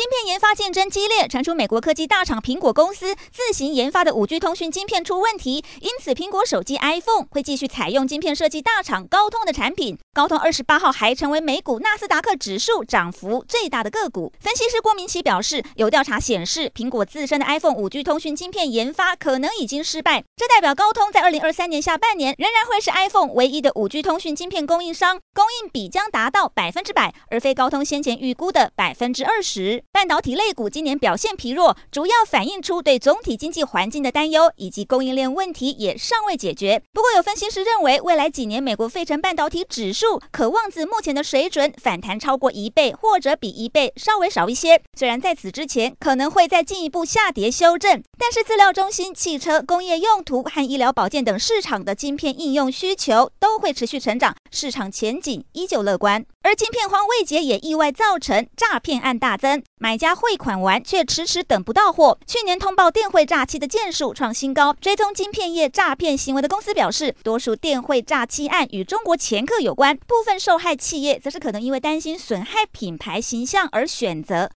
晶片研发竞争激烈，传出美国科技大厂苹果公司自行研发的五 G 通讯晶片出问题，因此苹果手机 iPhone 会继续采用晶片设计大厂高通的产品。高通二十八号还成为美股纳斯达克指数涨幅最大的个股。分析师郭明奇表示，有调查显示，苹果自身的 iPhone 五 G 通讯晶片研发可能已经失败，这代表高通在二零二三年下半年仍然会是 iPhone 唯一的五 G 通讯晶片供应商，供应比将达到百分之百，而非高通先前预估的百分之二十。半导体类股今年表现疲弱，主要反映出对总体经济环境的担忧，以及供应链问题也尚未解决。不过，有分析师认为，未来几年美国费城半导体指数可望自目前的水准反弹超过一倍，或者比一倍稍微少一些。虽然在此之前可能会再进一步下跌修正，但是资料中心、汽车、工业用途和医疗保健等市场的晶片应用需求都会持续成长，市场前景依旧乐观。而晶片荒未解，也意外造成诈骗案大增。买家汇款完却迟迟等不到货。去年通报电汇诈欺的件数创新高。追踪晶片业诈骗行为的公司表示，多数电汇诈欺案与中国前客有关。部分受害企业则是可能因为担心损害品牌形象而选择